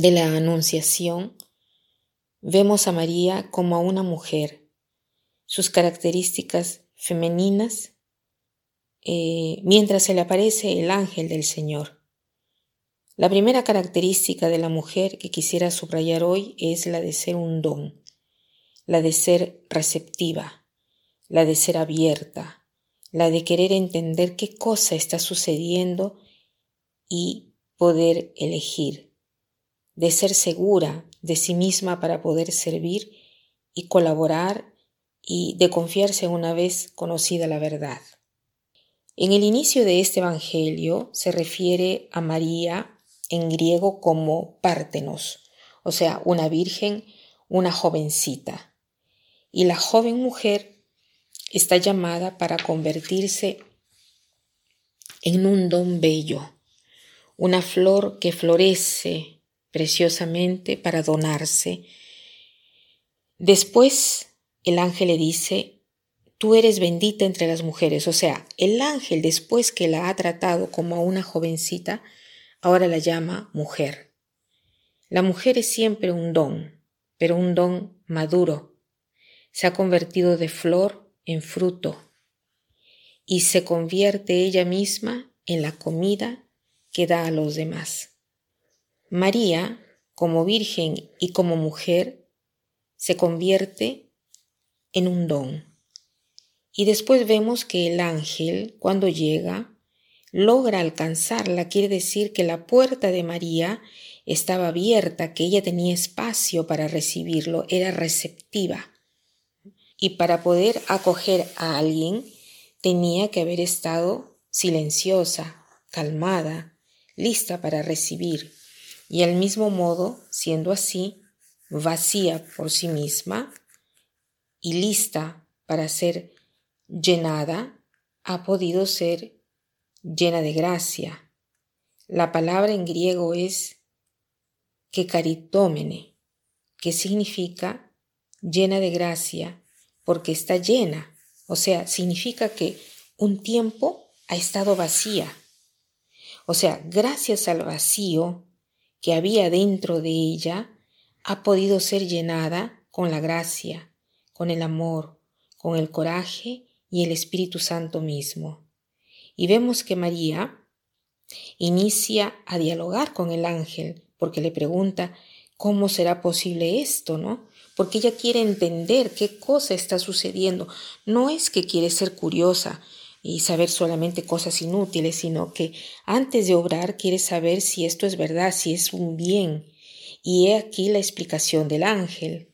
de la Anunciación, vemos a María como a una mujer, sus características femeninas, eh, mientras se le aparece el ángel del Señor. La primera característica de la mujer que quisiera subrayar hoy es la de ser un don, la de ser receptiva, la de ser abierta, la de querer entender qué cosa está sucediendo y poder elegir de ser segura de sí misma para poder servir y colaborar y de confiarse una vez conocida la verdad. En el inicio de este Evangelio se refiere a María en griego como pártenos, o sea, una virgen, una jovencita. Y la joven mujer está llamada para convertirse en un don bello, una flor que florece preciosamente para donarse. Después el ángel le dice, tú eres bendita entre las mujeres. O sea, el ángel después que la ha tratado como a una jovencita, ahora la llama mujer. La mujer es siempre un don, pero un don maduro. Se ha convertido de flor en fruto y se convierte ella misma en la comida que da a los demás. María, como virgen y como mujer, se convierte en un don. Y después vemos que el ángel, cuando llega, logra alcanzarla, quiere decir que la puerta de María estaba abierta, que ella tenía espacio para recibirlo, era receptiva. Y para poder acoger a alguien, tenía que haber estado silenciosa, calmada, lista para recibir y al mismo modo, siendo así, vacía por sí misma y lista para ser llenada, ha podido ser llena de gracia. La palabra en griego es que caritómene, que significa llena de gracia, porque está llena, o sea, significa que un tiempo ha estado vacía. O sea, gracias al vacío que había dentro de ella ha podido ser llenada con la gracia, con el amor, con el coraje y el Espíritu Santo mismo. Y vemos que María inicia a dialogar con el ángel porque le pregunta cómo será posible esto, ¿no? Porque ella quiere entender qué cosa está sucediendo. No es que quiere ser curiosa, y saber solamente cosas inútiles, sino que antes de obrar quiere saber si esto es verdad, si es un bien. Y he aquí la explicación del ángel.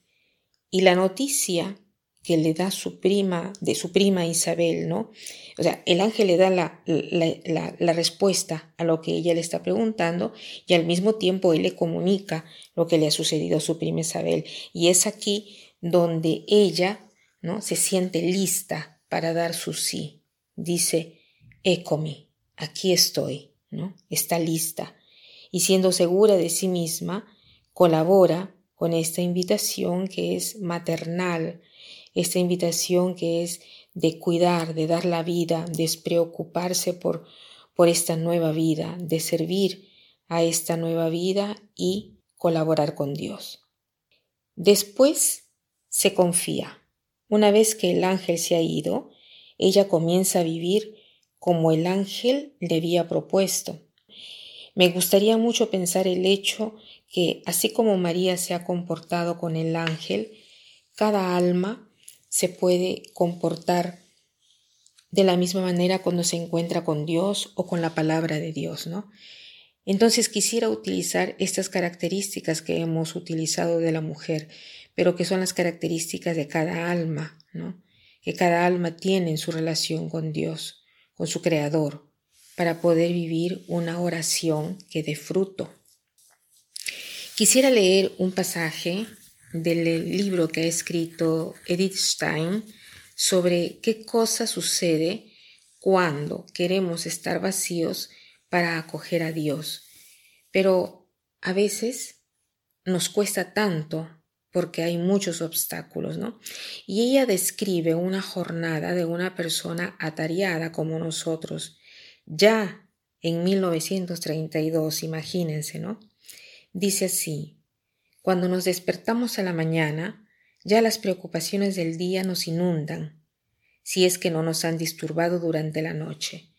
Y la noticia que le da su prima, de su prima Isabel, ¿no? O sea, el ángel le da la, la, la, respuesta a lo que ella le está preguntando y al mismo tiempo él le comunica lo que le ha sucedido a su prima Isabel. Y es aquí donde ella, ¿no? Se siente lista para dar su sí. Dice, Ecomi, aquí estoy, ¿no? Está lista. Y siendo segura de sí misma, colabora con esta invitación que es maternal, esta invitación que es de cuidar, de dar la vida, despreocuparse por, por esta nueva vida, de servir a esta nueva vida y colaborar con Dios. Después se confía. Una vez que el ángel se ha ido, ella comienza a vivir como el ángel le había propuesto. Me gustaría mucho pensar el hecho que, así como María se ha comportado con el ángel, cada alma se puede comportar de la misma manera cuando se encuentra con Dios o con la palabra de Dios, ¿no? Entonces quisiera utilizar estas características que hemos utilizado de la mujer, pero que son las características de cada alma, ¿no? Que cada alma tiene en su relación con Dios, con su Creador, para poder vivir una oración que dé fruto. Quisiera leer un pasaje del libro que ha escrito Edith Stein sobre qué cosa sucede cuando queremos estar vacíos para acoger a Dios. Pero a veces nos cuesta tanto porque hay muchos obstáculos, ¿no? Y ella describe una jornada de una persona atareada como nosotros, ya en 1932, imagínense, ¿no? Dice así, cuando nos despertamos a la mañana, ya las preocupaciones del día nos inundan, si es que no nos han disturbado durante la noche.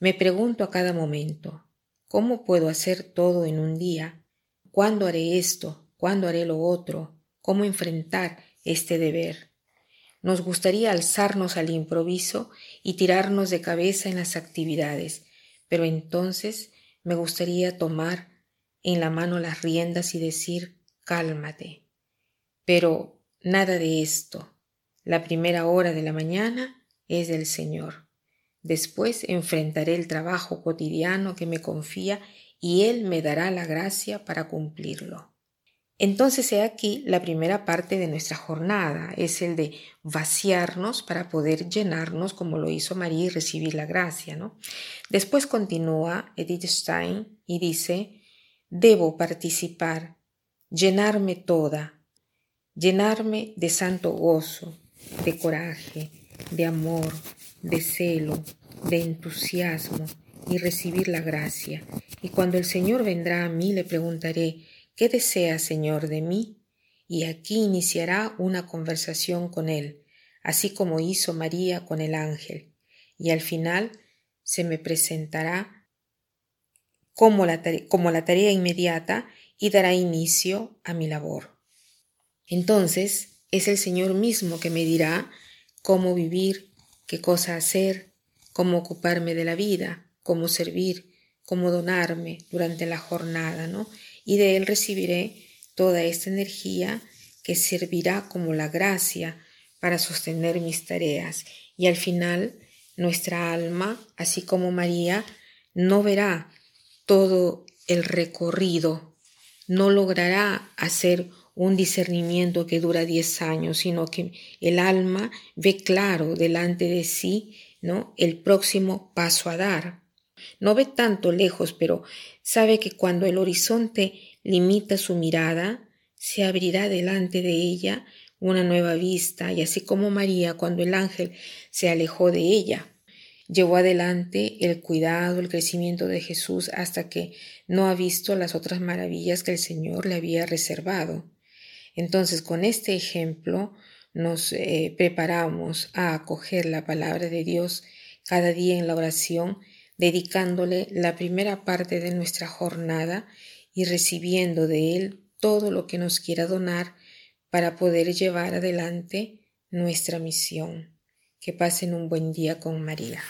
Me pregunto a cada momento, ¿cómo puedo hacer todo en un día? ¿Cuándo haré esto? ¿Cuándo haré lo otro? ¿Cómo enfrentar este deber? Nos gustaría alzarnos al improviso y tirarnos de cabeza en las actividades, pero entonces me gustaría tomar en la mano las riendas y decir, cálmate. Pero nada de esto. La primera hora de la mañana es del Señor. Después enfrentaré el trabajo cotidiano que me confía y Él me dará la gracia para cumplirlo. Entonces he aquí la primera parte de nuestra jornada, es el de vaciarnos para poder llenarnos como lo hizo María y recibir la gracia, ¿no? Después continúa Edith Stein y dice, debo participar, llenarme toda, llenarme de santo gozo, de coraje, de amor, de celo, de entusiasmo y recibir la gracia. Y cuando el Señor vendrá a mí le preguntaré, ¿qué desea, Señor, de mí? Y aquí iniciará una conversación con Él, así como hizo María con el ángel. Y al final se me presentará como la, como la tarea inmediata y dará inicio a mi labor. Entonces es el Señor mismo que me dirá cómo vivir, qué cosa hacer, cómo ocuparme de la vida, cómo servir, cómo donarme durante la jornada, ¿no? Y de Él recibiré toda esta energía que servirá como la gracia para sostener mis tareas. Y al final, nuestra alma, así como María, no verá todo el recorrido, no logrará hacer un discernimiento que dura diez años, sino que el alma ve claro delante de sí, ¿no? El próximo paso a dar. No ve tanto lejos, pero sabe que cuando el horizonte limita su mirada, se abrirá delante de ella una nueva vista, y así como María cuando el ángel se alejó de ella, Llevó adelante el cuidado, el crecimiento de Jesús hasta que no ha visto las otras maravillas que el Señor le había reservado. Entonces, con este ejemplo, nos eh, preparamos a acoger la palabra de Dios cada día en la oración, dedicándole la primera parte de nuestra jornada y recibiendo de Él todo lo que nos quiera donar para poder llevar adelante nuestra misión. Que pasen un buen día con María.